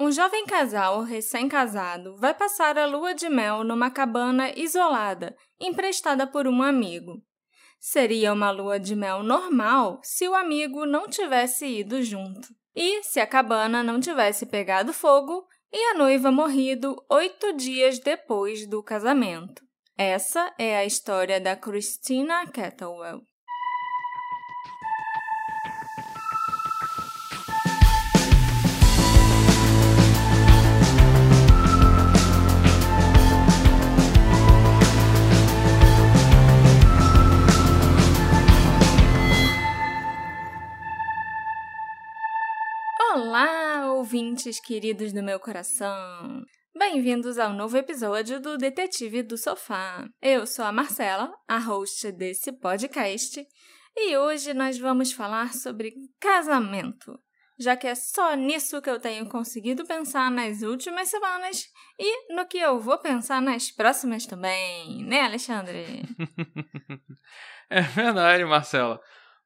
Um jovem casal recém-casado vai passar a lua de mel numa cabana isolada, emprestada por um amigo. Seria uma lua de mel normal se o amigo não tivesse ido junto. E se a cabana não tivesse pegado fogo e a noiva morrido oito dias depois do casamento. Essa é a história da Christina Kettlewell. Ouvintes queridos do meu coração! Bem-vindos ao novo episódio do Detetive do Sofá. Eu sou a Marcela, a host desse podcast, e hoje nós vamos falar sobre casamento, já que é só nisso que eu tenho conseguido pensar nas últimas semanas e no que eu vou pensar nas próximas também, né, Alexandre? é verdade, Marcela.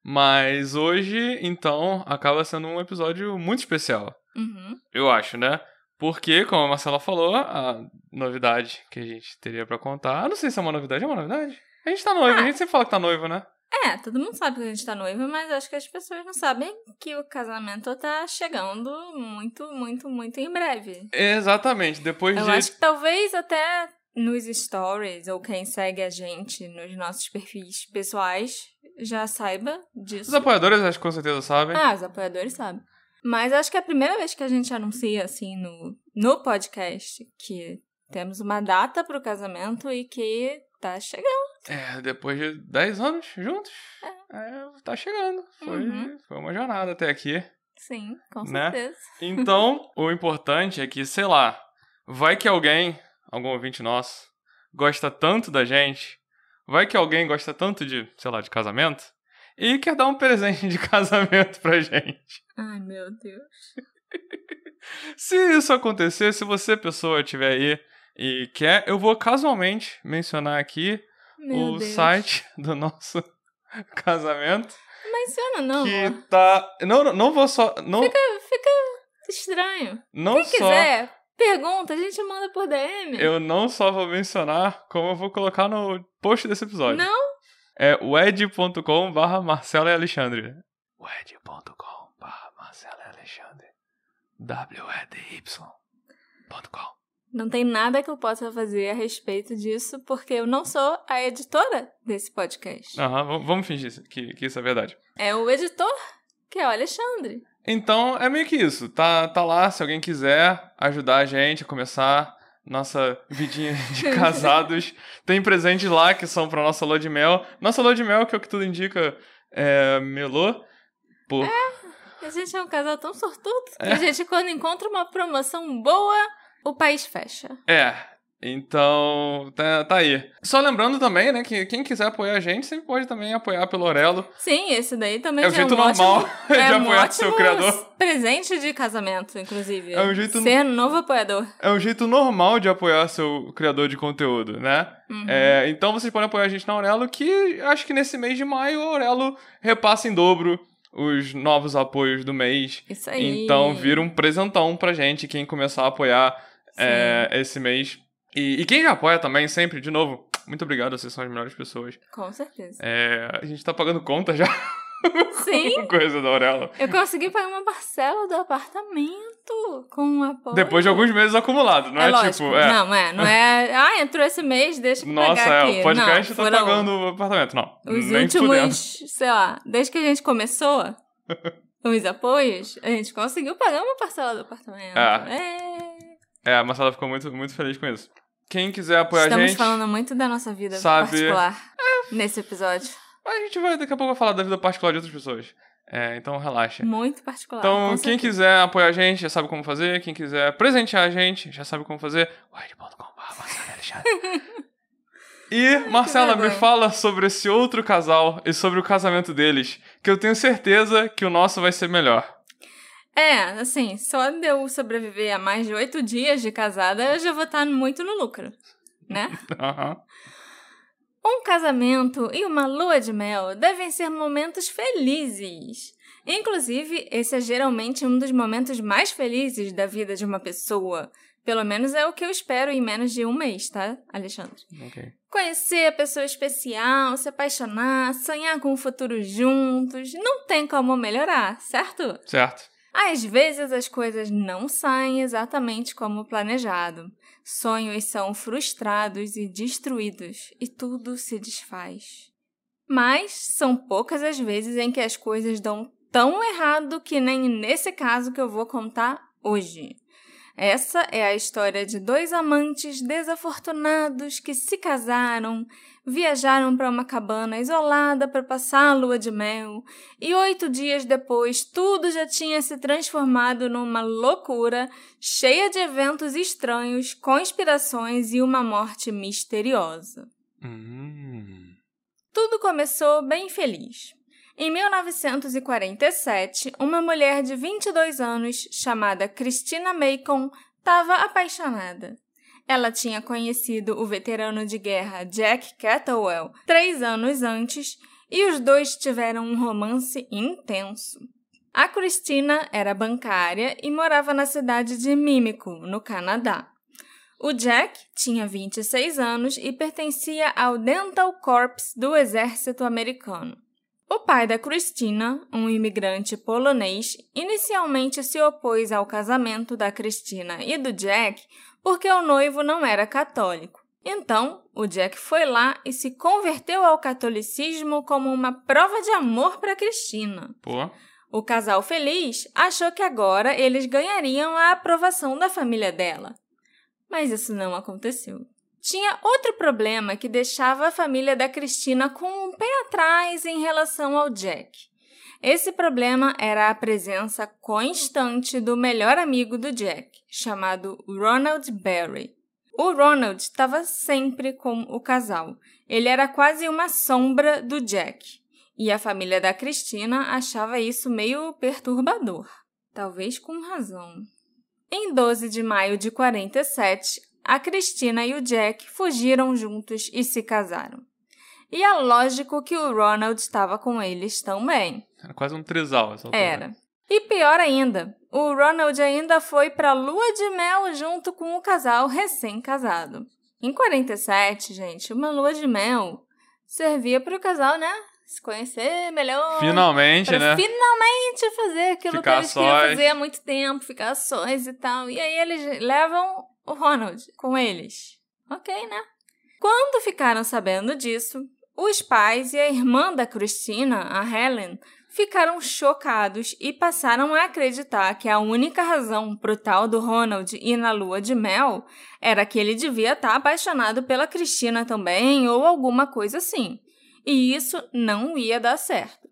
Mas hoje, então, acaba sendo um episódio muito especial. Uhum. Eu acho, né? Porque, como a Marcela falou, a novidade que a gente teria para contar. Eu não sei se é uma novidade, é uma novidade? A gente tá noivo, ah. a gente sempre fala que tá noivo, né? É, todo mundo sabe que a gente tá noivo, mas acho que as pessoas não sabem que o casamento tá chegando muito, muito, muito em breve. Exatamente, depois Eu de. Eu acho que talvez até nos stories, ou quem segue a gente nos nossos perfis pessoais, já saiba disso. Os apoiadores acho que com certeza sabem. Ah, os apoiadores sabem. Mas acho que é a primeira vez que a gente anuncia, assim, no, no podcast, que temos uma data pro casamento e que tá chegando. É, depois de 10 anos juntos, é. É, tá chegando. Foi, uhum. foi uma jornada até aqui. Sim, com né? certeza. Então, o importante é que, sei lá, vai que alguém, algum ouvinte nosso, gosta tanto da gente Vai que alguém gosta tanto de, sei lá, de casamento e quer dar um presente de casamento pra gente. Ai, meu Deus. se isso acontecer, se você, pessoa, estiver aí e quer, eu vou casualmente mencionar aqui meu o Deus. site do nosso casamento. Menciona, não. Que tá. Não, não vou só. Não... Fica, fica estranho. Não Quem só... quiser, pergunta, a gente manda por DM. Eu não só vou mencionar, como eu vou colocar no post desse episódio. Não? É wed.com barra Marcela e Alexandre. wed.com Marcela Alexandre. W-E-D-Y.com Não tem nada que eu possa fazer a respeito disso, porque eu não sou a editora desse podcast. Aham, vamos fingir que, que isso é verdade. É o editor, que é o Alexandre. Então, é meio que isso. Tá, tá lá, se alguém quiser ajudar a gente a começar nossa vidinha de casados. Tem presentes lá que são pra nossa lua de mel. Nossa lua de mel, que é o que tudo indica, é melô. Por... É, a gente é um casal tão sortudo é. que a gente, quando encontra uma promoção boa, o país fecha. É, então, tá, tá, aí. Só lembrando também, né, que quem quiser apoiar a gente sempre pode também apoiar pelo Orelo. Sim, esse daí também é o jeito é um normal ótimo, de é um apoiar seu criador. Presente de casamento, inclusive. É um jeito Ser novo apoiador. É um jeito normal de apoiar seu criador de conteúdo, né? Uhum. É, então vocês podem apoiar a gente na Aurelo, que acho que nesse mês de maio o Aurelo repassa em dobro os novos apoios do mês. Isso aí. Então vira um presentão pra gente, quem começar a apoiar é, esse mês. E, e, quem já apoia também, sempre, de novo, muito obrigado, vocês são as melhores pessoas. Com certeza. É, a gente tá pagando conta já. Sim. Coisa da Aurela. Eu consegui pagar uma parcela do apartamento com um apoio. Depois de alguns meses acumulados, não é, é tipo. É. Não, é. Não é. Ah, entrou esse mês, deixa eu Nossa, pagar é, aqui. o podcast não, tá foram pagando o apartamento. Não. Os nem últimos, fudendo. sei lá, desde que a gente começou os apoios, a gente conseguiu pagar uma parcela do apartamento. É. É, a Marcela ficou muito, muito feliz com isso. Quem quiser apoiar Estamos a gente. falando muito da nossa vida sabe... particular nesse episódio. A gente vai daqui a pouco falar da vida particular de outras pessoas. É, então relaxa. Muito particular. Então, quem quiser apoiar a gente já sabe como fazer. Quem quiser presentear a gente já sabe como fazer. E, Marcela, me fala sobre esse outro casal e sobre o casamento deles, que eu tenho certeza que o nosso vai ser melhor. É, assim, só de eu sobreviver a mais de oito dias de casada, eu já vou estar muito no lucro, né? Aham. Um casamento e uma lua de mel devem ser momentos felizes. Inclusive, esse é geralmente um dos momentos mais felizes da vida de uma pessoa. Pelo menos é o que eu espero em menos de um mês, tá, Alexandre? Ok. Conhecer a pessoa especial, se apaixonar, sonhar com o futuro juntos, não tem como melhorar, certo? Certo. Às vezes as coisas não saem exatamente como planejado. Sonhos são frustrados e destruídos e tudo se desfaz. Mas são poucas as vezes em que as coisas dão tão errado que nem nesse caso que eu vou contar hoje. Essa é a história de dois amantes desafortunados que se casaram, viajaram para uma cabana isolada para passar a lua de mel, e oito dias depois tudo já tinha se transformado numa loucura cheia de eventos estranhos, conspirações e uma morte misteriosa. Hum. Tudo começou bem feliz. Em 1947, uma mulher de 22 anos, chamada Christina Macon, estava apaixonada. Ela tinha conhecido o veterano de guerra Jack Cattlewell três anos antes e os dois tiveram um romance intenso. A Christina era bancária e morava na cidade de Mímico, no Canadá. O Jack tinha 26 anos e pertencia ao Dental Corps do exército americano. O pai da Christina, um imigrante polonês, inicialmente se opôs ao casamento da Christina e do Jack porque o noivo não era católico. Então, o Jack foi lá e se converteu ao catolicismo como uma prova de amor para Christina. Pô. O casal feliz achou que agora eles ganhariam a aprovação da família dela. Mas isso não aconteceu. Tinha outro problema que deixava a família da Cristina com um pé atrás em relação ao Jack. Esse problema era a presença constante do melhor amigo do Jack, chamado Ronald Barry. O Ronald estava sempre com o casal. Ele era quase uma sombra do Jack. E a família da Cristina achava isso meio perturbador. Talvez com razão. Em 12 de maio de 47, a Cristina e o Jack fugiram juntos e se casaram. E é lógico que o Ronald estava com eles também. Era quase um trisal essa altura. Era. E pior ainda, o Ronald ainda foi para lua de mel junto com o casal recém-casado. Em 47, gente, uma lua de mel servia para o casal, né? Se conhecer melhor. Finalmente, né? finalmente fazer aquilo Ficar que eles queriam sós. fazer há muito tempo, ficar sós e tal. E aí eles levam o Ronald com eles. Ok, né? Quando ficaram sabendo disso, os pais e a irmã da Christina, a Helen, ficaram chocados e passaram a acreditar que a única razão pro tal do Ronald ir na lua de mel era que ele devia estar apaixonado pela Christina também ou alguma coisa assim. E isso não ia dar certo.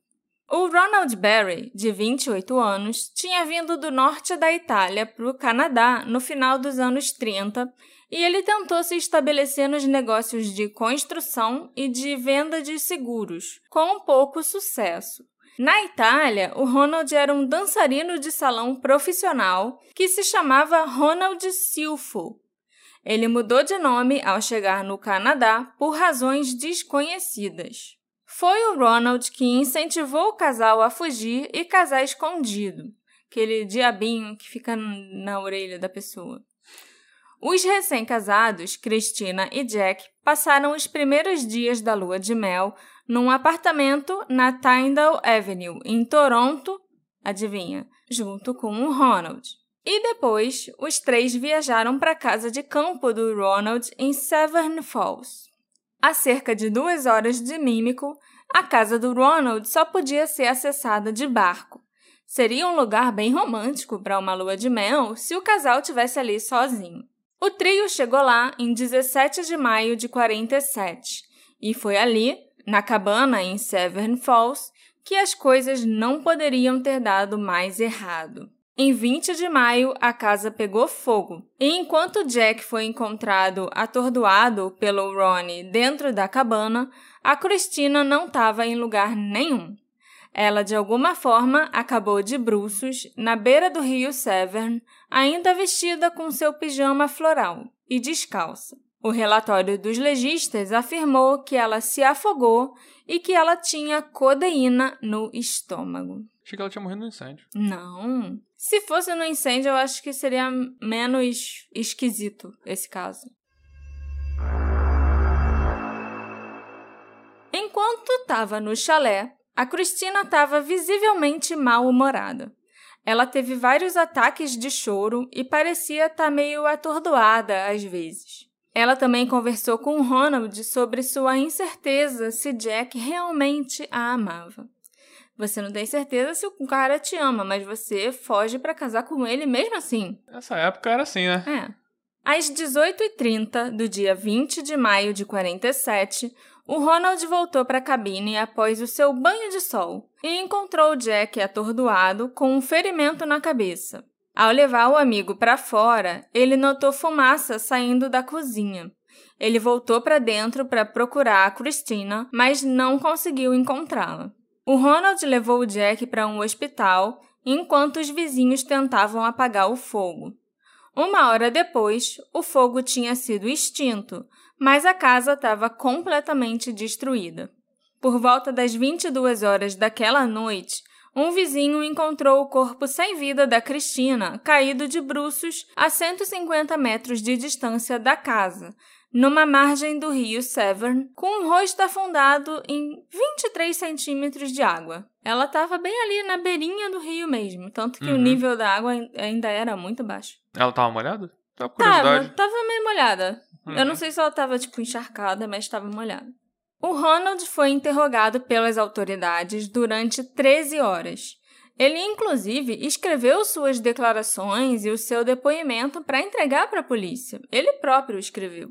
O Ronald Barry, de 28 anos, tinha vindo do norte da Itália para o Canadá no final dos anos 30 e ele tentou se estabelecer nos negócios de construção e de venda de seguros, com pouco sucesso. Na Itália, o Ronald era um dançarino de salão profissional que se chamava Ronald Silfo. Ele mudou de nome ao chegar no Canadá por razões desconhecidas. Foi o Ronald que incentivou o casal a fugir e casar escondido, aquele diabinho que fica na orelha da pessoa. Os recém-casados, Christina e Jack, passaram os primeiros dias da lua de mel num apartamento na Tyndall Avenue, em Toronto, adivinha, junto com o Ronald. E depois, os três viajaram para a casa de campo do Ronald em Severn Falls. A cerca de duas horas de Mímico, a casa do Ronald só podia ser acessada de barco. Seria um lugar bem romântico para uma lua de mel se o casal tivesse ali sozinho. O trio chegou lá em 17 de maio de 47 e foi ali, na cabana em Severn Falls, que as coisas não poderiam ter dado mais errado. Em 20 de maio, a casa pegou fogo, e enquanto Jack foi encontrado atordoado pelo Ronnie dentro da cabana, a Christina não estava em lugar nenhum. Ela, de alguma forma, acabou de bruços na beira do rio Severn, ainda vestida com seu pijama floral e descalça. O relatório dos legistas afirmou que ela se afogou e que ela tinha codeína no estômago. Achei que ela tinha morrido no incêndio. Não. Se fosse no incêndio, eu acho que seria menos esquisito esse caso. Enquanto estava no chalé, a Cristina estava visivelmente mal-humorada. Ela teve vários ataques de choro e parecia estar tá meio atordoada às vezes. Ela também conversou com Ronald sobre sua incerteza se Jack realmente a amava. Você não tem certeza se o cara te ama, mas você foge para casar com ele mesmo assim. Nessa época era assim, né? É. Às 18h30 do dia 20 de maio de 47, o Ronald voltou para a cabine após o seu banho de sol e encontrou Jack atordoado com um ferimento na cabeça. Ao levar o amigo para fora, ele notou fumaça saindo da cozinha. Ele voltou para dentro para procurar a Christina, mas não conseguiu encontrá-la. O Ronald levou o Jack para um hospital enquanto os vizinhos tentavam apagar o fogo. Uma hora depois, o fogo tinha sido extinto, mas a casa estava completamente destruída. Por volta das 22 horas daquela noite, um vizinho encontrou o corpo sem vida da Cristina caído de bruços a 150 metros de distância da casa, numa margem do rio Severn, com o rosto afundado em 23 centímetros de água. Ela estava bem ali na beirinha do rio mesmo, tanto que uhum. o nível da água ainda era muito baixo. Ela estava molhada? Tava, tava meio molhada. Uhum. Eu não sei se ela estava tipo encharcada, mas estava molhada. O Ronald foi interrogado pelas autoridades durante 13 horas. Ele, inclusive, escreveu suas declarações e o seu depoimento para entregar para a polícia. Ele próprio escreveu.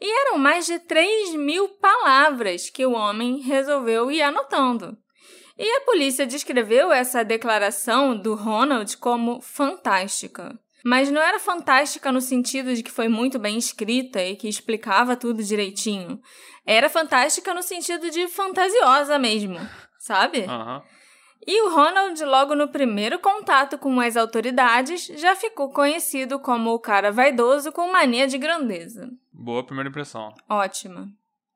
E eram mais de 3 mil palavras que o homem resolveu ir anotando. E a polícia descreveu essa declaração do Ronald como fantástica. Mas não era fantástica no sentido de que foi muito bem escrita e que explicava tudo direitinho. Era fantástica no sentido de fantasiosa mesmo, sabe? Uhum. E o Ronald, logo no primeiro contato com as autoridades, já ficou conhecido como o cara vaidoso com mania de grandeza. Boa primeira impressão. Ótima.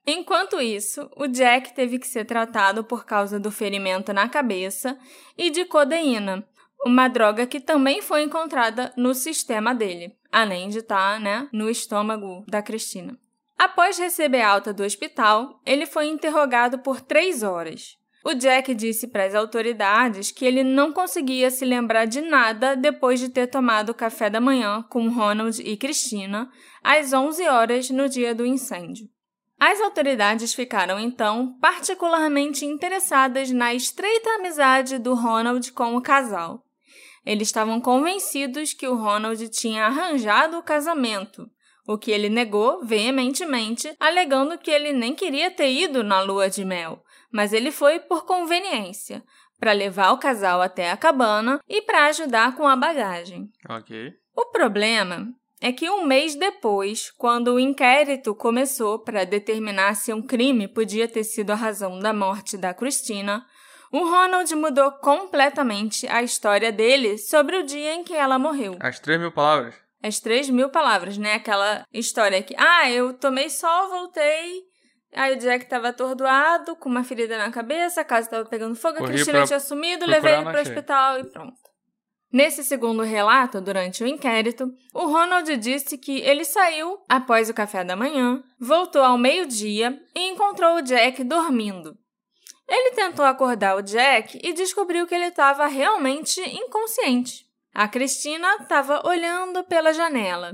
Enquanto isso, o Jack teve que ser tratado por causa do ferimento na cabeça e de codeína, uma droga que também foi encontrada no sistema dele, além de estar tá, né, no estômago da Cristina. Após receber alta do hospital, ele foi interrogado por três horas. O Jack disse para as autoridades que ele não conseguia se lembrar de nada depois de ter tomado café da manhã com Ronald e Christina às 11 horas no dia do incêndio. As autoridades ficaram então particularmente interessadas na estreita amizade do Ronald com o casal. Eles estavam convencidos que o Ronald tinha arranjado o casamento, o que ele negou veementemente, alegando que ele nem queria ter ido na lua de mel, mas ele foi por conveniência, para levar o casal até a cabana e para ajudar com a bagagem. Ok. O problema é que um mês depois, quando o inquérito começou para determinar se um crime podia ter sido a razão da morte da Christina, o Ronald mudou completamente a história dele sobre o dia em que ela morreu. As três mil palavras? As três mil palavras, né? Aquela história que, ah, eu tomei sol, voltei, aí o Jack tava atordoado, com uma ferida na cabeça, a casa tava pegando fogo, Corri a Cristina pra... tinha sumido, levei ele pro hospital e pronto. Nesse segundo relato, durante o inquérito, o Ronald disse que ele saiu após o café da manhã, voltou ao meio-dia e encontrou o Jack dormindo. Ele tentou acordar o Jack e descobriu que ele estava realmente inconsciente. A Cristina estava olhando pela janela.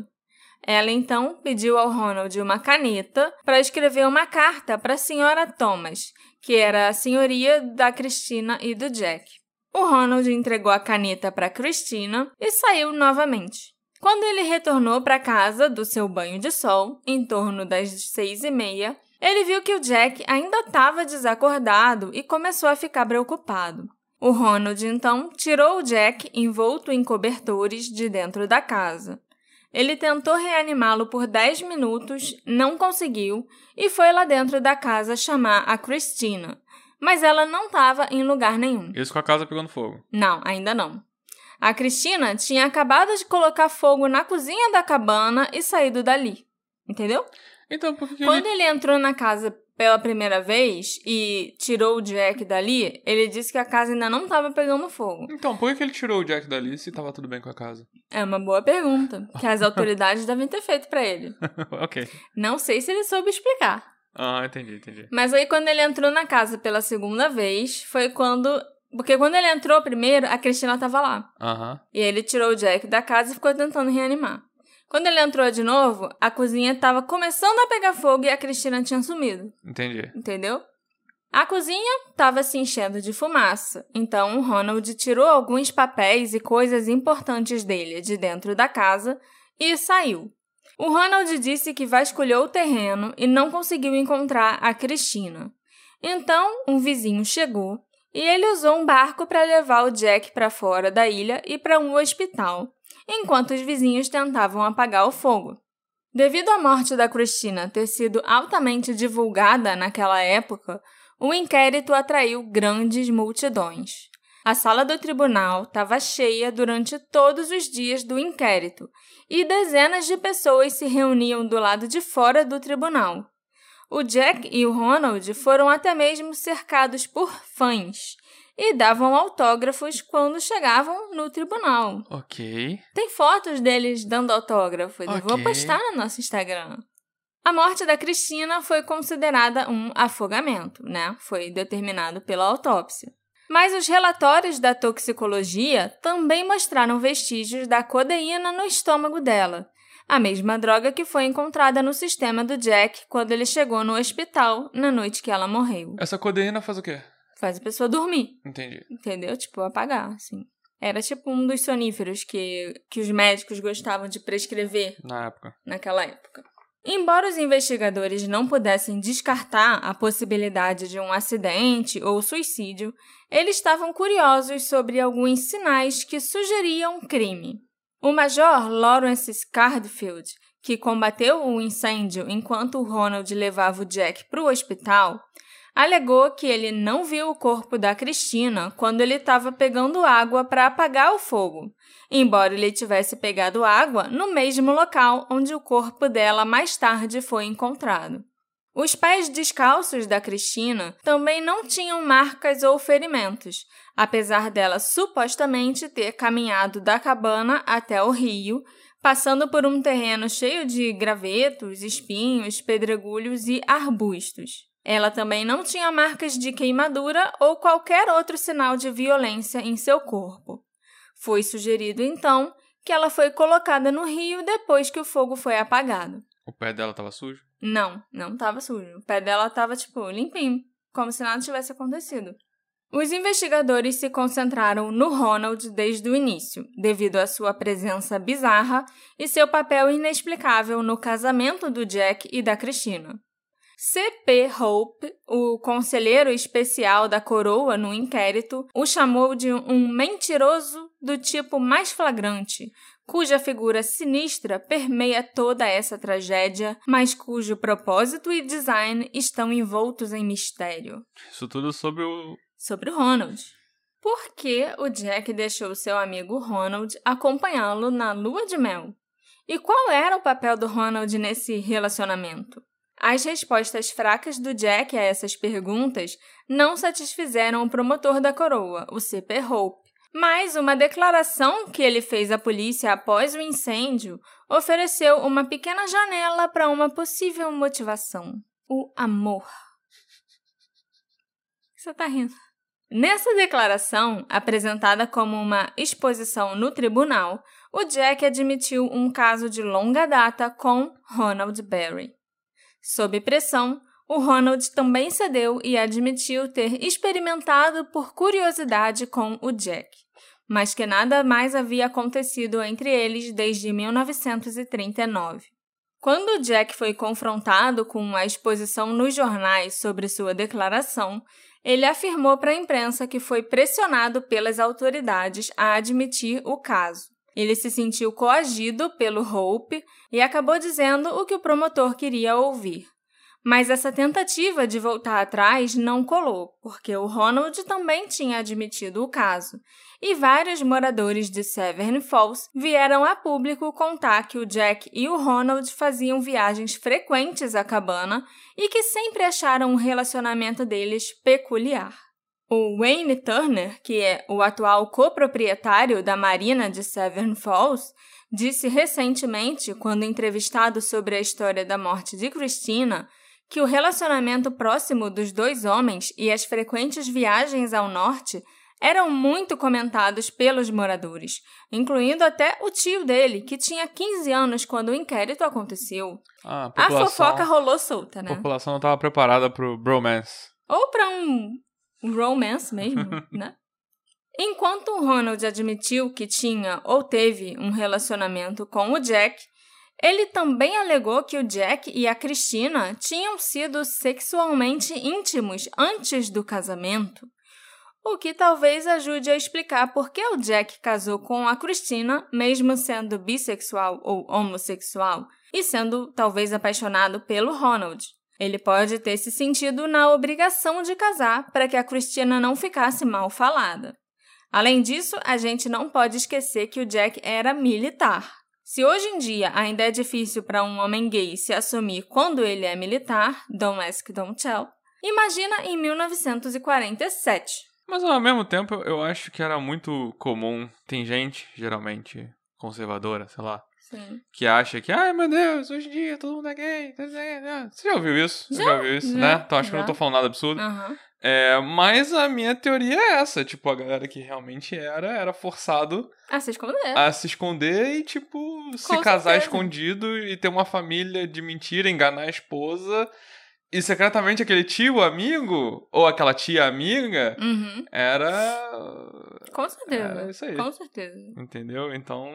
Ela então pediu ao Ronald uma caneta para escrever uma carta para a senhora Thomas, que era a senhoria da Cristina e do Jack. O Ronald entregou a caneta para Cristina e saiu novamente. Quando ele retornou para casa do seu banho de sol, em torno das seis e meia, ele viu que o Jack ainda estava desacordado e começou a ficar preocupado. O Ronald então tirou o Jack envolto em cobertores de dentro da casa. Ele tentou reanimá-lo por 10 minutos, não conseguiu e foi lá dentro da casa chamar a Christina, mas ela não estava em lugar nenhum. Isso com a casa pegando fogo? Não, ainda não. A Cristina tinha acabado de colocar fogo na cozinha da cabana e saído dali. Entendeu? Então, por que Quando ele... entrou na casa pela primeira vez e tirou o Jack dali, ele disse que a casa ainda não estava pegando fogo. Então, por que ele tirou o Jack dali se tava tudo bem com a casa? É uma boa pergunta, que as autoridades devem ter feito para ele. ok. Não sei se ele soube explicar. Ah, entendi, entendi. Mas aí quando ele entrou na casa pela segunda vez, foi quando porque quando ele entrou primeiro, a Cristina tava lá. Aham. E ele tirou o Jack da casa e ficou tentando reanimar. Quando ele entrou de novo, a cozinha tava começando a pegar fogo e a Cristina tinha sumido. Entendi. Entendeu? A cozinha estava se enchendo de fumaça, então o Ronald tirou alguns papéis e coisas importantes dele de dentro da casa e saiu. O Ronald disse que vasculhou o terreno e não conseguiu encontrar a Cristina. Então, um vizinho chegou e ele usou um barco para levar o Jack para fora da ilha e para um hospital, enquanto os vizinhos tentavam apagar o fogo. Devido à morte da Christina ter sido altamente divulgada naquela época, o inquérito atraiu grandes multidões. A sala do tribunal estava cheia durante todos os dias do inquérito e dezenas de pessoas se reuniam do lado de fora do tribunal. O Jack e o Ronald foram até mesmo cercados por fãs e davam autógrafos quando chegavam no tribunal. Ok. Tem fotos deles dando autógrafos. Eu vou postar no nosso Instagram. A morte da Cristina foi considerada um afogamento, né? Foi determinado pela autópsia. Mas os relatórios da toxicologia também mostraram vestígios da codeína no estômago dela, a mesma droga que foi encontrada no sistema do Jack quando ele chegou no hospital na noite que ela morreu. Essa codeína faz o quê? Faz a pessoa dormir. Entendi. Entendeu? Tipo, apagar, assim. Era tipo um dos soníferos que, que os médicos gostavam de prescrever Na época. naquela época. Embora os investigadores não pudessem descartar a possibilidade de um acidente ou suicídio, eles estavam curiosos sobre alguns sinais que sugeriam crime. O Major Lawrence Scardfield, que combateu o incêndio enquanto o Ronald levava o Jack para o hospital, alegou que ele não viu o corpo da Cristina quando ele estava pegando água para apagar o fogo, embora ele tivesse pegado água no mesmo local onde o corpo dela mais tarde foi encontrado. Os pés descalços da Cristina também não tinham marcas ou ferimentos, apesar dela supostamente ter caminhado da cabana até o rio, passando por um terreno cheio de gravetos, espinhos, pedregulhos e arbustos. Ela também não tinha marcas de queimadura ou qualquer outro sinal de violência em seu corpo. Foi sugerido então que ela foi colocada no rio depois que o fogo foi apagado. O pé dela tava sujo? Não, não estava sujo. O pé dela estava, tipo, limpinho, como se nada tivesse acontecido. Os investigadores se concentraram no Ronald desde o início, devido à sua presença bizarra e seu papel inexplicável no casamento do Jack e da Christina. C.P. Hope, o conselheiro especial da coroa no inquérito, o chamou de um mentiroso do tipo mais flagrante, cuja figura sinistra permeia toda essa tragédia, mas cujo propósito e design estão envoltos em mistério. Isso tudo sobre o. Sobre o Ronald. Por que o Jack deixou seu amigo Ronald acompanhá-lo na lua de mel? E qual era o papel do Ronald nesse relacionamento? As respostas fracas do Jack a essas perguntas não satisfizeram o promotor da coroa, o C.P. Hope, mas uma declaração que ele fez à polícia após o incêndio ofereceu uma pequena janela para uma possível motivação: o amor. Você tá rindo? Nessa declaração, apresentada como uma exposição no tribunal, o Jack admitiu um caso de longa data com Ronald Berry. Sob pressão, o Ronald também cedeu e admitiu ter experimentado por curiosidade com o Jack, mas que nada mais havia acontecido entre eles desde 1939. Quando Jack foi confrontado com a exposição nos jornais sobre sua declaração, ele afirmou para a imprensa que foi pressionado pelas autoridades a admitir o caso. Ele se sentiu coagido pelo Hope e acabou dizendo o que o promotor queria ouvir. Mas essa tentativa de voltar atrás não colou, porque o Ronald também tinha admitido o caso, e vários moradores de Severn Falls vieram a público contar que o Jack e o Ronald faziam viagens frequentes à cabana e que sempre acharam o relacionamento deles peculiar. O Wayne Turner, que é o atual coproprietário da marina de Severn Falls, disse recentemente, quando entrevistado sobre a história da morte de Christina, que o relacionamento próximo dos dois homens e as frequentes viagens ao norte eram muito comentados pelos moradores, incluindo até o tio dele, que tinha 15 anos quando o inquérito aconteceu. Ah, a, a fofoca rolou solta, né? A população não estava preparada para o bromance. Ou para um romance mesmo, né? Enquanto Ronald admitiu que tinha ou teve um relacionamento com o Jack, ele também alegou que o Jack e a Christina tinham sido sexualmente íntimos antes do casamento, o que talvez ajude a explicar por que o Jack casou com a Christina, mesmo sendo bissexual ou homossexual, e sendo talvez apaixonado pelo Ronald. Ele pode ter se sentido na obrigação de casar para que a Christina não ficasse mal falada. Além disso, a gente não pode esquecer que o Jack era militar. Se hoje em dia ainda é difícil para um homem gay se assumir quando ele é militar, don't ask, don't tell, imagina em 1947. Mas ao mesmo tempo, eu acho que era muito comum. Tem gente, geralmente conservadora, sei lá, Sim. que acha que, ai meu Deus, hoje em dia todo mundo é gay. Você já ouviu isso? Você Já, já ouviu isso, já, né? Então acho que eu já. não tô falando nada absurdo. Aham. É, mas a minha teoria é essa, tipo, a galera que realmente era, era forçado Ah, se esconder. a se esconder e, tipo, se Com casar certeza. escondido e ter uma família de mentira, enganar a esposa. E secretamente aquele tio amigo, ou aquela tia amiga, Uhum. era. Com certeza. Era isso aí. Com certeza. Entendeu? Então.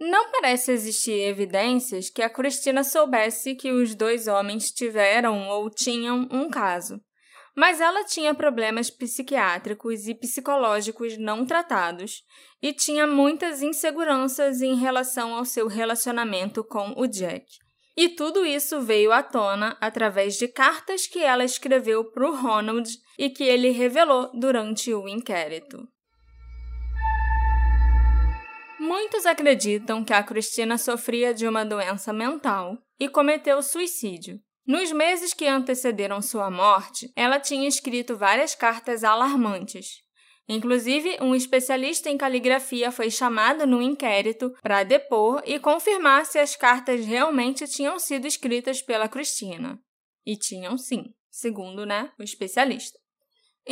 Não parece existir evidências que a Cristina soubesse que os dois homens tiveram ou tinham um caso. Mas ela tinha problemas psiquiátricos e psicológicos não tratados e tinha muitas inseguranças em relação ao seu relacionamento com o Jack. E tudo isso veio à tona através de cartas que ela escreveu para o Ronald e que ele revelou durante o inquérito. Muitos acreditam que a Cristina sofria de uma doença mental e cometeu suicídio. Nos meses que antecederam sua morte, ela tinha escrito várias cartas alarmantes. Inclusive, um especialista em caligrafia foi chamado no inquérito para depor e confirmar se as cartas realmente tinham sido escritas pela Cristina. E tinham sim, segundo né, o especialista.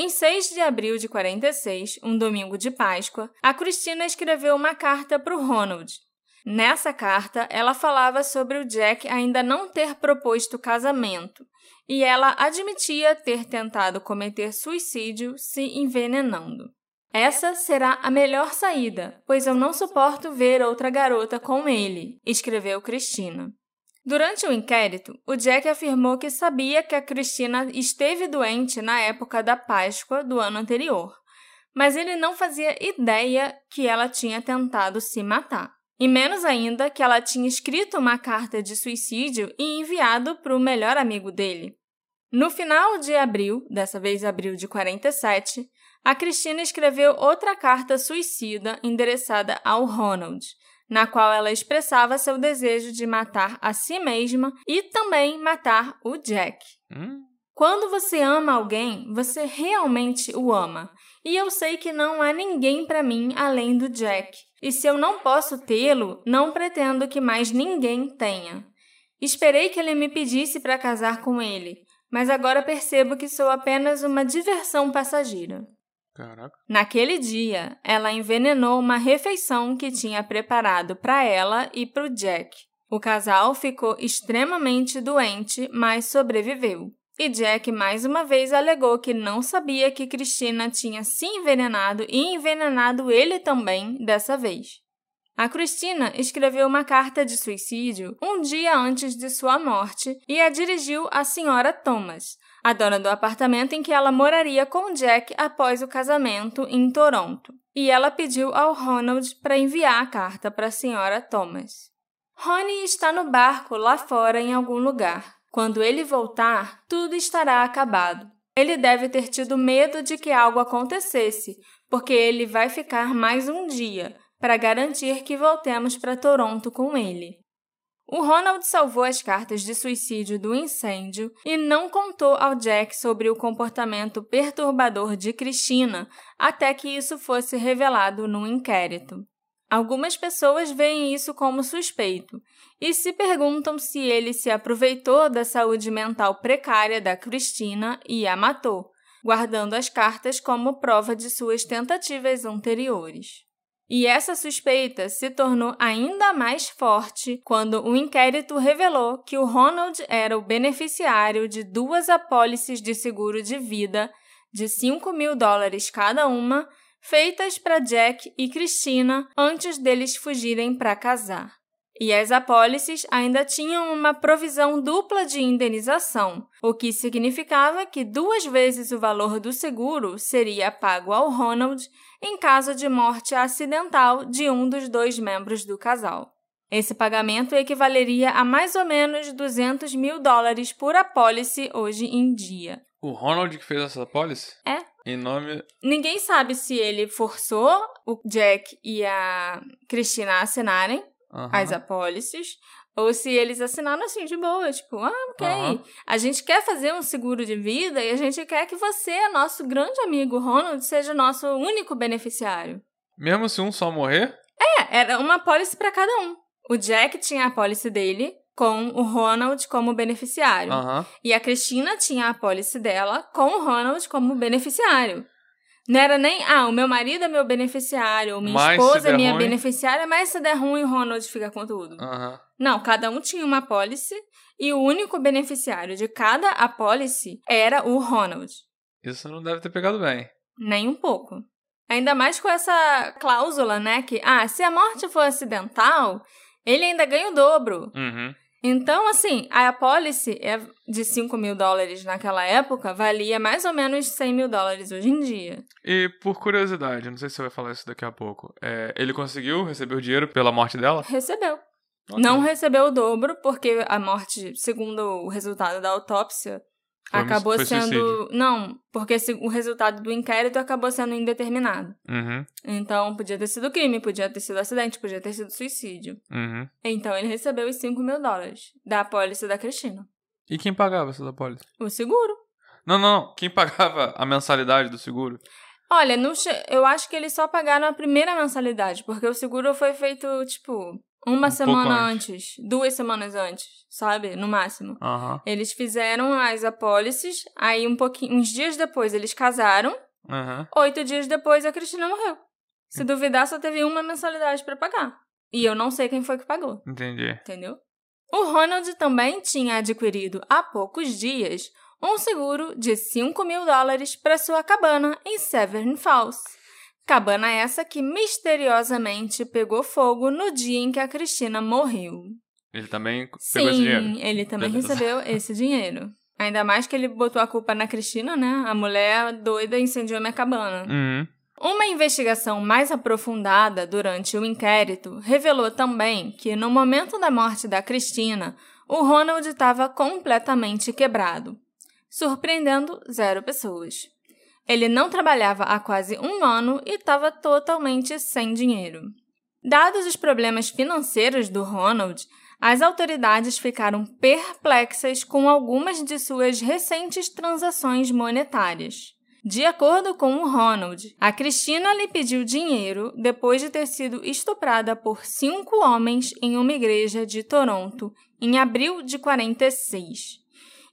Em 6 de abril de 46, um domingo de Páscoa, a Cristina escreveu uma carta para o Ronald. Nessa carta, ela falava sobre o Jack ainda não ter proposto casamento e ela admitia ter tentado cometer suicídio se envenenando. Essa será a melhor saída, pois eu não suporto ver outra garota com ele, escreveu Cristina. Durante o inquérito, o Jack afirmou que sabia que a Cristina esteve doente na época da Páscoa do ano anterior, mas ele não fazia ideia que ela tinha tentado se matar. E menos ainda que ela tinha escrito uma carta de suicídio e enviado para o melhor amigo dele. No final de abril, dessa vez abril de 47, a Cristina escreveu outra carta suicida endereçada ao Ronald, na qual ela expressava seu desejo de matar a si mesma e também matar o Jack. Hum? Quando você ama alguém, você realmente o ama. E eu sei que não há ninguém para mim além do Jack. E se eu não posso tê-lo, não pretendo que mais ninguém tenha. Esperei que ele me pedisse para casar com ele, mas agora percebo que sou apenas uma diversão passageira. Caraca. Naquele dia, ela envenenou uma refeição que tinha preparado para ela e para o Jack. O casal ficou extremamente doente, mas sobreviveu. E Jack mais uma vez alegou que não sabia que Cristina tinha se envenenado e envenenado ele também dessa vez. A Cristina escreveu uma carta de suicídio um dia antes de sua morte e a dirigiu à senhora Thomas, a dona do apartamento em que ela moraria com Jack após o casamento em Toronto. E ela pediu ao Ronald para enviar a carta para a senhora Thomas. Ronnie está no barco lá fora em algum lugar. Quando ele voltar, tudo estará acabado. Ele deve ter tido medo de que algo acontecesse, porque ele vai ficar mais um dia para garantir que voltemos para Toronto com ele. O Ronald salvou as cartas de suicídio do incêndio e não contou ao Jack sobre o comportamento perturbador de Christina até que isso fosse revelado no inquérito. Algumas pessoas veem isso como suspeito e se perguntam se ele se aproveitou da saúde mental precária da Cristina e a matou, guardando as cartas como prova de suas tentativas anteriores. E essa suspeita se tornou ainda mais forte quando o inquérito revelou que o Ronald era o beneficiário de duas apólices de seguro de vida de 5 mil dólares cada uma feitas para Jack e Christina antes deles fugirem para casar. E as apólices ainda tinham uma provisão dupla de indenização, o que significava que duas vezes o valor do seguro seria pago ao Ronald em caso de morte acidental de um dos dois membros do casal. Esse pagamento equivaleria a mais ou menos 200 mil dólares por apólice hoje em dia. O Ronald que fez essa apólice? É. Em nome. Ninguém sabe se ele forçou o Jack e a Cristina a assinarem Aham. as apólices, ou se eles assinaram assim de boa, tipo, ah, ok. Aham. A gente quer fazer um seguro de vida e a gente quer que você, nosso grande amigo Ronald, seja nosso único beneficiário. Mesmo se um só morrer? É, era uma apólice para cada um. O Jack tinha a apólice dele com o Ronald como beneficiário. Aham. E a Cristina tinha a apólice dela com o Ronald como beneficiário. Não era nem, ah, o meu marido é meu beneficiário, ou minha Mas esposa é minha ruim- beneficiária, mas se der ruim, o Ronald fica com tudo. Aham. Não, cada um tinha uma apólice e o único beneficiário de cada apólice era o Ronald. Isso não deve ter pegado bem. Nem um pouco. Ainda mais com essa cláusula, né? Que, ah, se a morte for acidental, ele ainda ganha o dobro. Uhum. Então, assim, a apólice é de 5 mil dólares naquela época valia mais ou menos 100 mil dólares hoje em dia. E por curiosidade, não sei se você vai falar isso daqui a pouco. é, ele conseguiu receber o dinheiro pela morte dela? Recebeu. Ok. Não recebeu o dobro, porque a morte, segundo o resultado da autópsia, Foi- acabou foi sendo. suicídio. Não, porque o resultado do inquérito acabou sendo indeterminado. Uhum. Então, podia ter sido crime, podia ter sido acidente, podia ter sido suicídio. Uhum. Então, ele recebeu os 5 mil dólares da apólice da Cristina. E quem pagava essas apólices? O seguro. Não, não. Quem pagava a mensalidade do seguro? Olha, che- eu acho que eles só pagaram a primeira mensalidade, porque o seguro foi feito, tipo, uma Um semana pouco antes. duas semanas antes, sabe? No máximo. Eles fizeram as apólices, aí um pouquinho, uns dias depois eles casaram, oito dias depois a Cristina morreu. Se duvidar, só teve uma mensalidade pra pagar. E eu não sei quem foi que pagou, Entendi. entendeu? O Ronald também tinha adquirido há poucos dias um seguro de 5 mil dólares para sua cabana em Severn Falls. Cabana essa que misteriosamente pegou fogo no dia em que a Cristina morreu. Ele também pegou esse dinheiro. Sim, ele também Beleza. recebeu esse dinheiro. Ainda mais que ele botou a culpa na Cristina, né? A mulher doida incendiou minha cabana. Uhum. Uma investigação mais aprofundada durante o inquérito revelou também que, no momento da morte da Cristina, o Ronald estava completamente quebrado, surpreendendo zero pessoas. Ele não trabalhava há quase um ano e estava totalmente sem dinheiro. Dados os problemas financeiros do Ronald, as autoridades ficaram perplexas com algumas de suas recentes transações monetárias. De acordo com o Ronald, a Cristina lhe pediu dinheiro depois de ter sido estuprada por cinco homens em uma igreja de Toronto em abril de 46.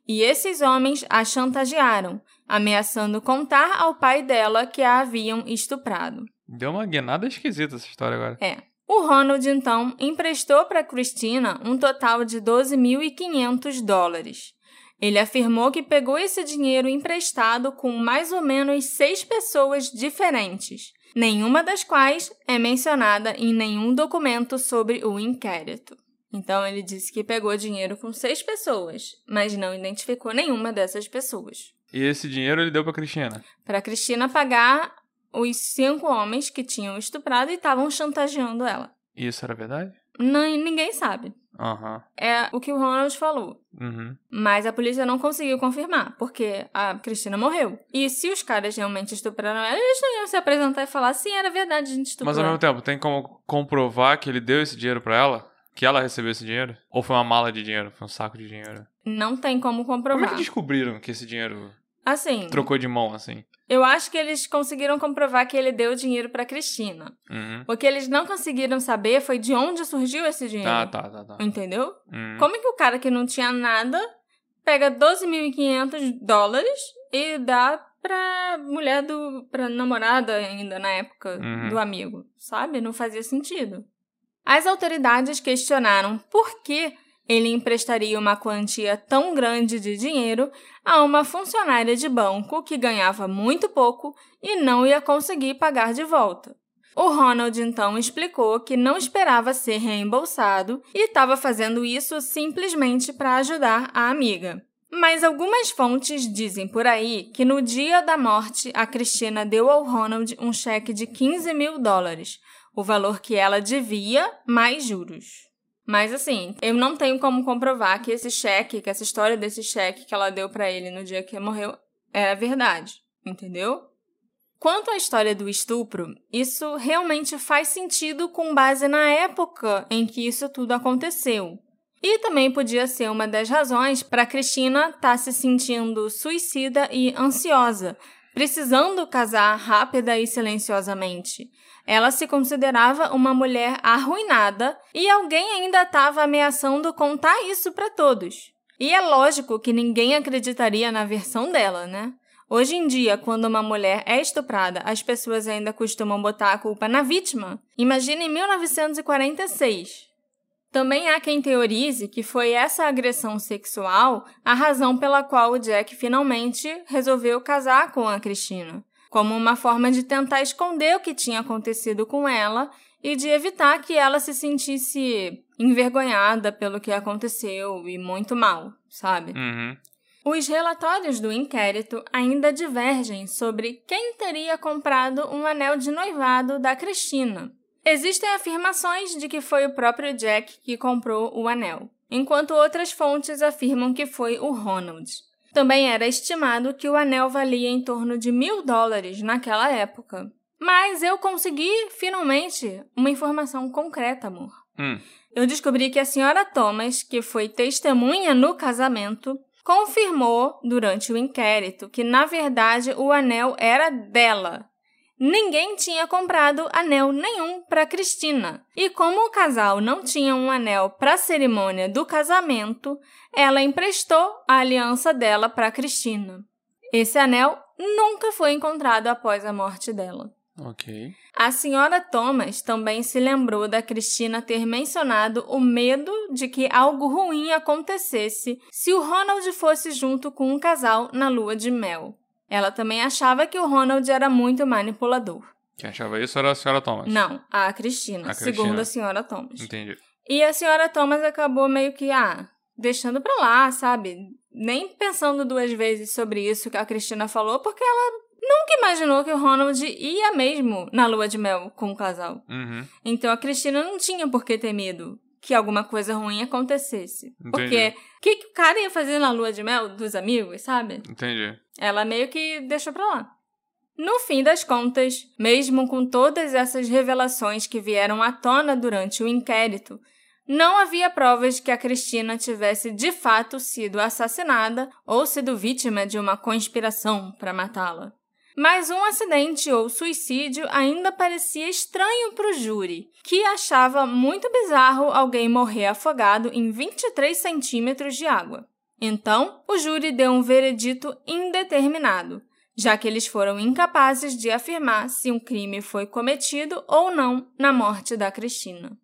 E esses homens a chantagearam, ameaçando contar ao pai dela que a haviam estuprado. Deu uma guinada esquisita essa história agora. É. O Ronald, então, emprestou para Christina um total de 12.500 dólares. Ele afirmou que pegou esse dinheiro emprestado com mais ou menos seis pessoas diferentes, nenhuma das quais é mencionada em nenhum documento sobre o inquérito. Então, ele disse que pegou dinheiro com seis pessoas, mas não identificou nenhuma dessas pessoas. E esse dinheiro ele deu pra Cristina. Para Cristina pagar os cinco homens que tinham estuprado e estavam chantageando ela. E isso era verdade? nem, ninguém sabe. Aham. É o que o Ronald falou. Uhum. Mas a polícia não conseguiu confirmar, porque a Cristina morreu. E se os caras realmente estupraram ela, eles não iam se apresentar e falar, sim, era verdade, a gente estuprou. Mas ao mesmo tempo, tem como comprovar que ele deu esse dinheiro pra ela? Que ela recebeu esse dinheiro? Ou foi uma mala de dinheiro? Foi um saco de dinheiro? Não tem como Como é comprovar. que descobriram que esse dinheiro Assim, trocou de mão, assim? eu acho que eles conseguiram comprovar que ele deu dinheiro pra Cristina. Uhum. O que eles não conseguiram saber foi de onde surgiu esse dinheiro. Ah, tá, tá, tá. Entendeu? Uhum. Como é que o cara que não tinha nada pega 12.500 dólares e dá pra mulher do. pra namorada ainda na época Uhum. do amigo? Sabe? Não fazia sentido. As autoridades questionaram por que ele emprestaria uma quantia tão grande de dinheiro a uma funcionária de banco que ganhava muito pouco e não ia conseguir pagar de volta. O Ronald então explicou que não esperava ser reembolsado e estava fazendo isso simplesmente para ajudar a amiga. Mas algumas fontes dizem por aí que no dia da morte a Cristina deu ao Ronald um cheque de 15 mil dólares, o valor que ela devia mais juros. Mas assim, eu não tenho como comprovar que esse cheque, que essa história desse cheque que ela deu pra ele no dia que morreu era verdade, entendeu? Quanto à história do estupro, isso realmente faz sentido com base na época em que isso tudo aconteceu. E também podia ser uma das razões para Cristina estar se sentindo suicida e ansiosa, precisando casar rápida e silenciosamente. Ela se considerava uma mulher arruinada e alguém ainda estava ameaçando contar isso para todos. E é lógico que ninguém acreditaria na versão dela, né? Hoje em dia, quando uma mulher é estuprada, as pessoas ainda costumam botar a culpa na vítima. Imagina em 1946. Também há quem teorize que foi essa agressão sexual a razão pela qual o Jack finalmente resolveu casar com a Cristina, como uma forma de tentar esconder o que tinha acontecido com ela e de evitar que ela se sentisse envergonhada pelo que aconteceu e muito mal, sabe? Uhum. Os relatórios do inquérito ainda divergem sobre quem teria comprado um anel de noivado da Cristina. Existem afirmações de que foi o próprio Jack que comprou o anel, enquanto outras fontes afirmam que foi o Ronald. Também era estimado que o anel valia em torno de mil dólares naquela época. Mas eu consegui, finalmente, uma informação concreta, amor. Hum. Eu descobri que a senhora Thomas, que foi testemunha no casamento, confirmou durante o inquérito que, na verdade, o anel era dela. Ninguém tinha comprado anel nenhum para Cristina. E como o casal não tinha um anel para a cerimônia do casamento, ela emprestou a aliança dela para Cristina. Esse anel nunca foi encontrado após a morte dela. Ok. A senhora Thomas também se lembrou da Cristina ter mencionado o medo de que algo ruim acontecesse se o Ronald fosse junto com um casal na lua de mel. Ela também achava que o Ronald era muito manipulador. Quem achava isso era a senhora Thomas. Não, a Cristina, A Cristina. segundo a senhora Thomas. Entendi. E a senhora Thomas acabou meio que, ah, deixando pra lá, sabe? Nem pensando duas vezes sobre isso que a Cristina falou, porque ela nunca imaginou que o Ronald ia mesmo na lua de mel com o casal. Uhum. Então a Cristina não tinha por que ter medo que alguma coisa ruim acontecesse. Entendi. Porque o que, que o cara ia fazer na lua de mel dos amigos, sabe? Entendi. Ela meio que deixou pra lá. No fim das contas, mesmo com todas essas revelações que vieram à tona durante o inquérito, não havia provas que a Cristina tivesse de fato sido assassinada ou sido vítima de uma conspiração para matá-la. Mas um acidente ou suicídio ainda parecia estranho para o júri, que achava muito bizarro alguém morrer afogado em 23 centímetros de água. Então, o júri deu um veredito indeterminado, já que eles foram incapazes de afirmar se um crime foi cometido ou não na morte da Cristina.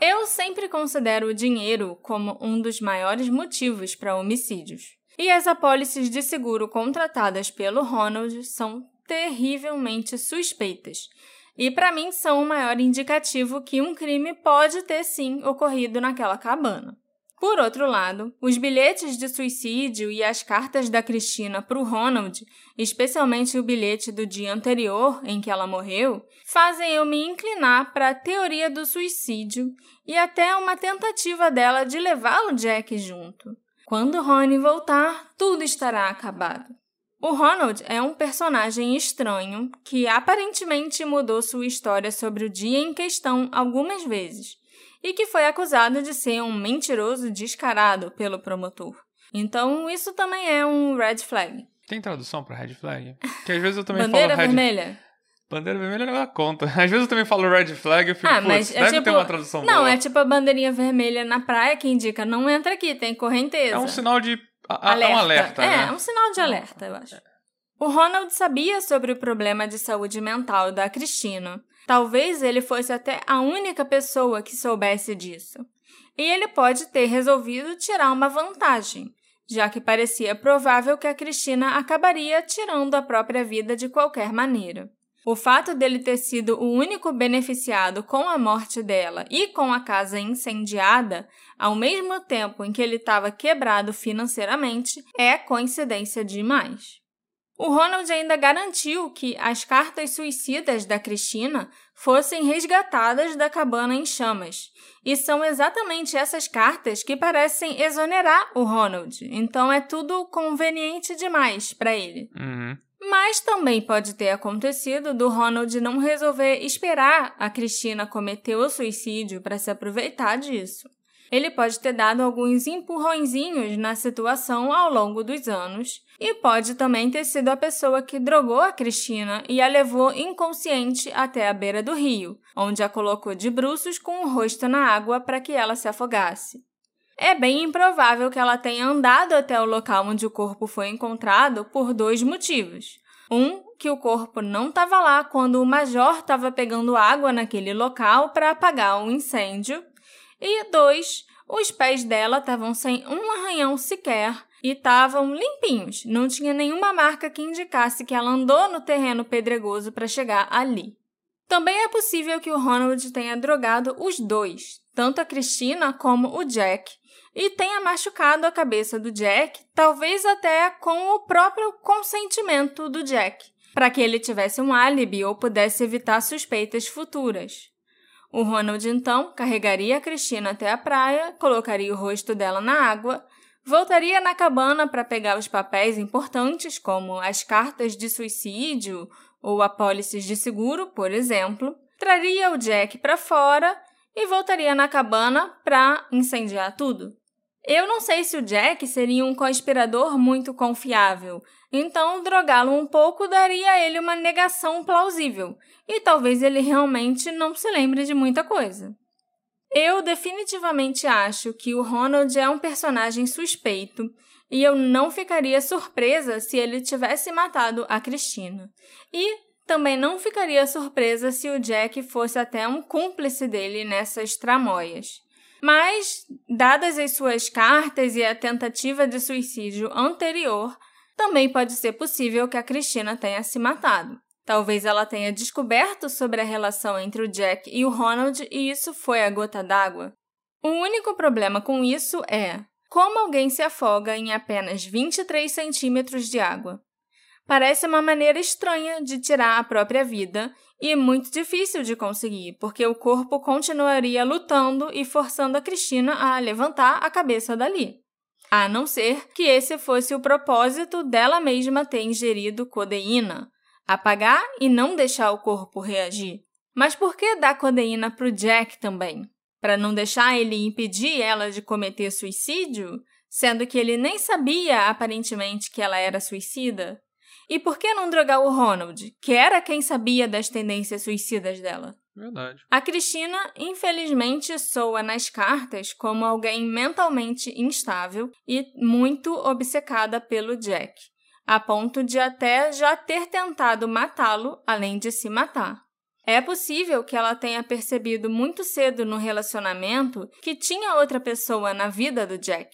Eu sempre considero o dinheiro como um dos maiores motivos para homicídios. E as apólices de seguro contratadas pelo Ronald são terrivelmente suspeitas. E para mim são o maior indicativo que um crime pode ter sim ocorrido naquela cabana. Por outro lado, os bilhetes de suicídio e as cartas da Cristina para o Ronald, especialmente o bilhete do dia anterior em que ela morreu, fazem eu me inclinar para a teoria do suicídio e até uma tentativa dela de levar o Jack junto. Quando Ronnie voltar, tudo estará acabado. O Ronald é um personagem estranho que aparentemente mudou sua história sobre o dia em questão algumas vezes e que foi acusado de ser um mentiroso descarado pelo promotor. Então, isso também é um red flag. Tem tradução para red flag? Que às vezes eu também Bandeira falo red... vermelha? Bandeira vermelha não dá conta. Às vezes eu também falo red flag e fico, Ah, mas é deve tipo- ter uma tradução Não, boa. é tipo a bandeirinha vermelha na praia que indica não entra aqui, tem correnteza. É um sinal de... a- alerta. É um alerta, É, né? é um sinal de alerta, eu acho. O Ronald sabia sobre o problema de saúde mental da Cristina. Talvez ele fosse até a única pessoa que soubesse disso. E ele pode ter resolvido tirar uma vantagem, já que parecia provável que a Cristina acabaria tirando a própria vida de qualquer maneira. O fato dele ter sido o único beneficiado com a morte dela e com a casa incendiada, ao mesmo tempo em que ele estava quebrado financeiramente, é coincidência demais. O Ronald ainda garantiu que as cartas suicidas da Cristina fossem resgatadas da cabana em chamas. E são exatamente essas cartas que parecem exonerar o Ronald. Então é tudo conveniente demais para ele. Uhum. Mas também pode ter acontecido do Ronald não resolver esperar a Cristina cometer o suicídio para se aproveitar disso. Ele pode ter dado alguns empurrõezinhos na situação ao longo dos anos e pode também ter sido a pessoa que drogou a Cristina e a levou inconsciente até a beira do rio, onde a colocou de bruços com o rosto na água para que ela se afogasse. É bem improvável que ela tenha andado até o local onde o corpo foi encontrado por dois motivos. Um, que o corpo não estava lá quando o major estava pegando água naquele local para apagar o incêndio. E dois, os pés dela estavam sem um arranhão sequer e estavam limpinhos, não tinha nenhuma marca que indicasse que ela andou no terreno pedregoso para chegar ali. Também é possível que o Ronald tenha drogado os dois, tanto a Cristina como o Jack, e tenha machucado a cabeça do Jack, talvez até com o próprio consentimento do Jack, para que ele tivesse um álibi ou pudesse evitar suspeitas futuras. O Ronald então carregaria a Cristina até a praia, colocaria o rosto dela na água, voltaria na cabana para pegar os papéis importantes, como as cartas de suicídio ou apólices de seguro, por exemplo, traria o Jack para fora e voltaria na cabana para incendiar tudo. Eu não sei se o Jack seria um conspirador muito confiável, então drogá-lo um pouco daria a ele uma negação plausível, e talvez ele realmente não se lembre de muita coisa. Eu definitivamente acho que o Ronald é um personagem suspeito e eu não ficaria surpresa se ele tivesse matado a Cristina. E também não ficaria surpresa se o Jack fosse até um cúmplice dele nessas tramóias. Mas, dadas as suas cartas e a tentativa de suicídio anterior, também pode ser possível que a Cristina tenha se matado. Talvez ela tenha descoberto sobre a relação entre o Jack e o Ronald e isso foi a gota d'água. O único problema com isso é como alguém se afoga em apenas 23 centímetros de água. Parece uma maneira estranha de tirar a própria vida e muito difícil de conseguir, porque o corpo continuaria lutando e forçando a Cristina a levantar a cabeça dali. A não ser que esse fosse o propósito dela mesma ter ingerido codeína, apagar e não deixar o corpo reagir. Mas por que dar codeína para o Jack também? Para não deixar ele impedir ela de cometer suicídio, sendo que ele nem sabia aparentemente que ela era suicida? E por que não drogar o Ronald, que era quem sabia das tendências suicidas dela? Verdade. A Cristina, infelizmente, soa nas cartas como alguém mentalmente instável e muito obcecada pelo Jack, a ponto de até já ter tentado matá-lo, além de se matar. É possível que ela tenha percebido muito cedo no relacionamento que tinha outra pessoa na vida do Jack,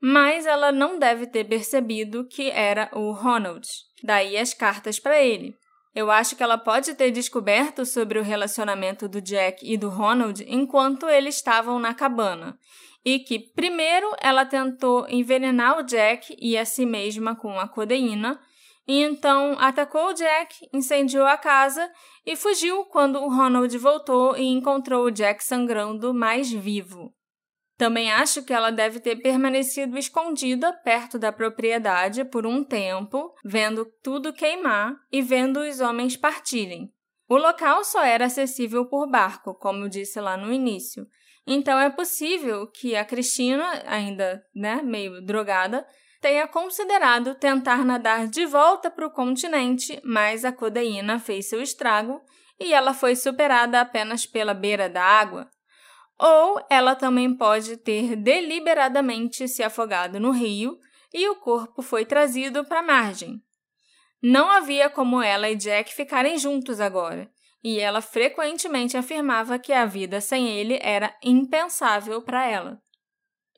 mas ela não deve ter percebido que era o Ronald. Daí as cartas para ele. Eu acho que ela pode ter descoberto sobre o relacionamento do Jack e do Ronald enquanto eles estavam na cabana. e que, primeiro, ela tentou envenenar o Jack e a si mesma com a codeína, e então atacou o Jack, incendiou a casa e fugiu quando o Ronald voltou e encontrou o Jack sangrando mais vivo. Também acho que ela deve ter permanecido escondida perto da propriedade por um tempo, vendo tudo queimar e vendo os homens partirem. O local só era acessível por barco, como eu disse lá no início. Então é possível que a Cristina, ainda né, meio drogada, tenha considerado tentar nadar de volta para o continente, mas a codeína fez seu estrago e ela foi superada apenas pela beira da água. Ou ela também pode ter deliberadamente se afogado no rio e o corpo foi trazido para a margem. Não havia como ela e Jack ficarem juntos agora, e ela frequentemente afirmava que a vida sem ele era impensável para ela.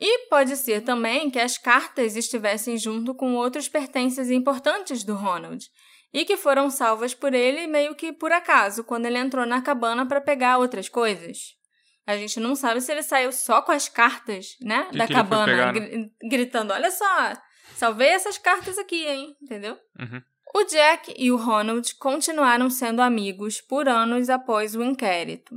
E pode ser também que as cartas estivessem junto com outros pertences importantes do Ronald, e que foram salvas por ele meio que por acaso quando ele entrou na cabana para pegar outras coisas. A gente não sabe se ele saiu só com as cartas, né? Da que cabana, pegar, gri- gritando: Olha só, salvei essas cartas aqui, hein? Entendeu? Uhum. O Jack e o Ronald continuaram sendo amigos por anos após o inquérito.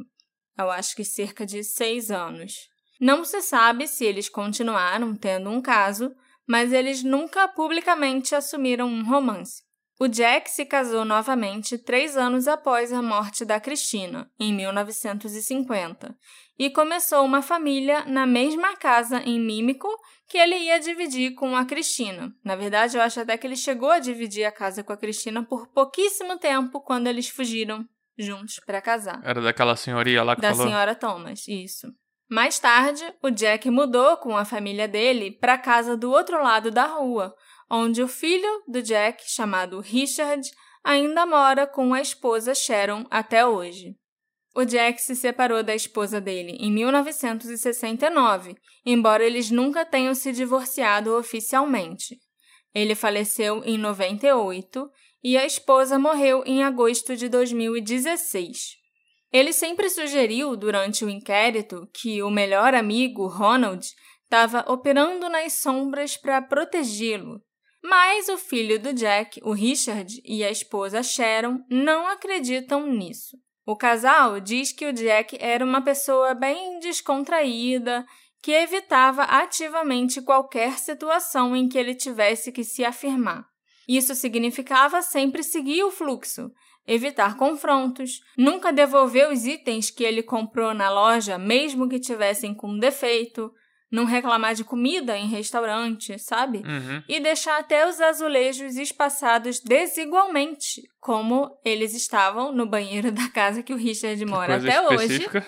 Eu acho que cerca de seis anos. Não se sabe se eles continuaram tendo um caso, mas eles nunca publicamente assumiram um romance. O Jack se casou novamente três anos após a morte da Cristina, em 1950, e começou uma família na mesma casa em Mímico que ele ia dividir com a Cristina. Na verdade, eu acho até que ele chegou a dividir a casa com a Cristina por pouquíssimo tempo quando eles fugiram juntos para casar. Era daquela senhoria lá que Da falou. senhora Thomas, isso. Mais tarde, o Jack mudou com a família dele para a casa do outro lado da rua, onde o filho do Jack, chamado Richard, ainda mora com a esposa Sharon até hoje. O Jack se separou da esposa dele em 1969, embora eles nunca tenham se divorciado oficialmente. Ele faleceu em 98 e a esposa morreu em agosto de 2016. Ele sempre sugeriu, durante o inquérito, que o melhor amigo, Ronald, estava operando nas sombras para protegê-lo. Mas o filho do Jack, o Richard, e a esposa Sharon não acreditam nisso. O casal diz que o Jack era uma pessoa bem descontraída, que evitava ativamente qualquer situação em que ele tivesse que se afirmar. Isso significava sempre seguir o fluxo, evitar confrontos, nunca devolver os itens que ele comprou na loja, mesmo que tivessem com defeito, não reclamar de comida em restaurante, sabe? Uhum. E deixar até os azulejos espaçados desigualmente, como eles estavam no banheiro da casa que o Richard mora até hoje, específica.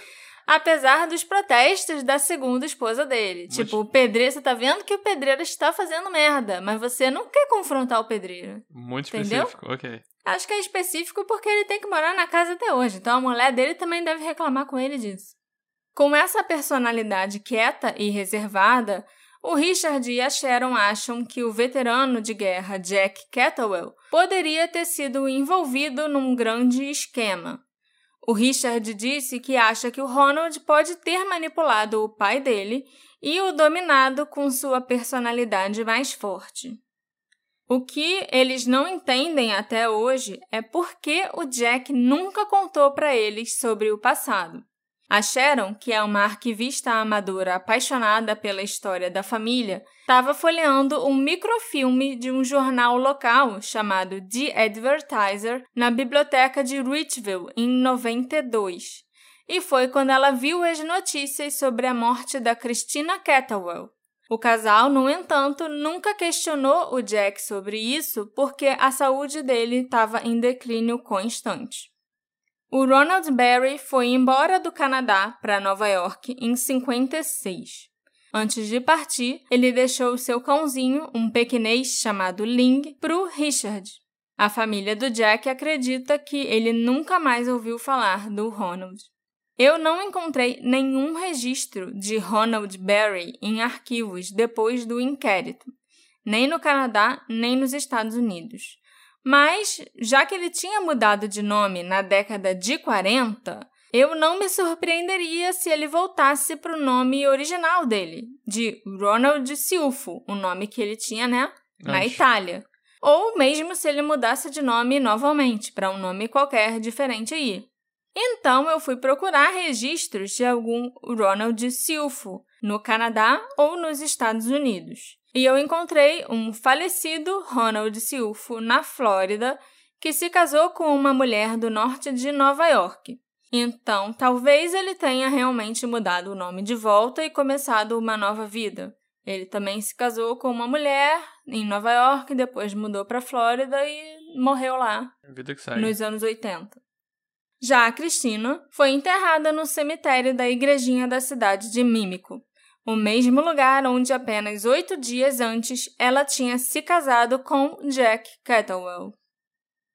apesar dos protestos da segunda esposa dele. Mas- Tipo, o pedreiro, você tá vendo que o pedreiro está fazendo merda, mas você não quer confrontar o pedreiro. Muito Entendeu? específico. Ok. Acho que é específico porque ele tem que morar na casa até hoje, então a mulher dele também deve reclamar com ele disso. Com essa personalidade quieta e reservada, o Richard e a Sharon acham que o veterano de guerra Jack Catterwell poderia ter sido envolvido num grande esquema. O Richard disse que acha que o Ronald pode ter manipulado o pai dele e o dominado com sua personalidade mais forte. O que eles não entendem até hoje é por que o Jack nunca contou para eles sobre o passado. A Sharon, que é uma arquivista amadora apaixonada pela história da família, estava folheando um microfilme de um jornal local chamado The Advertiser na biblioteca de Richville em 92. E foi quando ela viu as notícias sobre a morte da Christina Catterwell. O casal, no entanto, nunca questionou o Jack sobre isso porque a saúde dele estava em declínio constante. O Ronald Berry foi embora do Canadá para Nova York em 56. Antes de partir, ele deixou seu cãozinho, um pequenês chamado Ling, para o Richard. A família do Jack acredita que ele nunca mais ouviu falar do Ronald. Eu não encontrei nenhum registro de Ronald Berry em arquivos depois do inquérito, nem no Canadá, nem nos Estados Unidos. Mas, já que ele tinha mudado de nome na década de 40, eu não me surpreenderia se ele voltasse para o nome original dele, de Ronald Silfo, o nome que ele tinha, né, na Antes. Itália. Ou mesmo se ele mudasse de nome novamente para um nome qualquer diferente aí. Então eu fui procurar registros de algum Ronald Silfo no Canadá ou nos Estados Unidos. E eu encontrei um falecido Ronald Silfo na Flórida que se casou com uma mulher do norte de Nova York. Então, talvez ele tenha realmente mudado o nome de volta e começado uma nova vida. Ele também se casou com uma mulher em Nova York, depois mudou para Flórida e morreu lá Vida que segue. nos anos 80. Já a Cristina foi enterrada no cemitério da igrejinha da cidade de Mímico, o mesmo lugar onde apenas oito dias antes ela tinha se casado com Jack Kettlewell.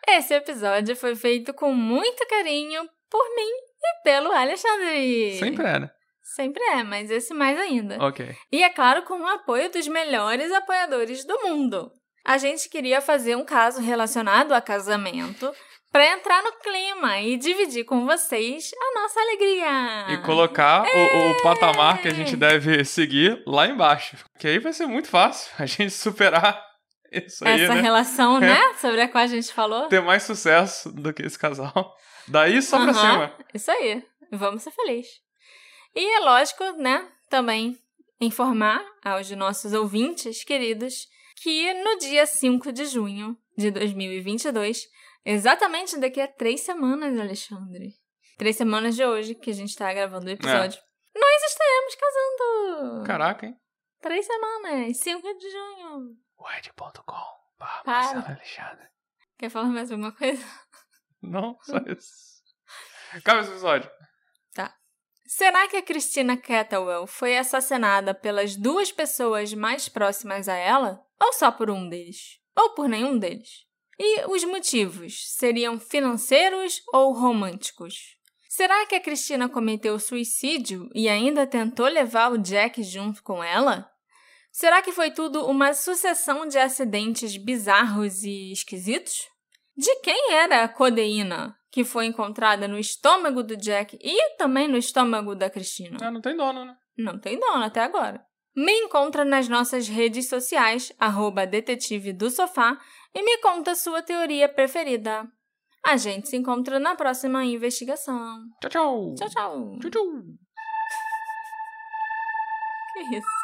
Esse episódio foi feito com muito carinho por mim e pelo Alexandre. Sempre era. Sempre é, mas esse mais ainda. Ok. E é claro, com o apoio dos melhores apoiadores do mundo. A gente queria fazer um caso relacionado a casamento para entrar no clima e dividir com vocês a nossa alegria. E colocar o, o patamar que a gente deve seguir lá embaixo. Que aí vai ser muito fácil a gente superar isso aí, essa né? relação, né, sobre a qual a gente falou. Ter mais sucesso do que esse casal. Daí só pra cima. Isso aí. Vamos ser felizes. E é lógico, né, também informar aos nossos ouvintes queridos que no dia 5 de junho de 2022, exatamente daqui a três semanas, Alexandre, três semanas de hoje que a gente tá gravando o episódio, nós estaremos casando! Caraca, hein? Três semanas, 5 de junho. Wed.com. Alexandre. Quer falar mais alguma coisa? Não, só isso. Acaba esse episódio. Será que a Christina Kettlewell foi assassinada pelas duas pessoas mais próximas a ela? Ou só por um deles? Ou por nenhum deles? E os motivos seriam financeiros ou românticos? Será que a Cristina cometeu suicídio e ainda tentou levar o Jack junto com ela? Será que foi tudo uma sucessão de acidentes bizarros e esquisitos? De quem era a codeína que foi encontrada no estômago do Jack e também no estômago da Cristina? Ah, não tem dono, né? Não tem dono até agora. Me encontra nas nossas redes sociais, arroba detetive do sofá, e me conta sua teoria preferida. A gente se encontra na próxima investigação. Tchau, tchau. Tchau, tchau. Tchau, tchau. Que isso?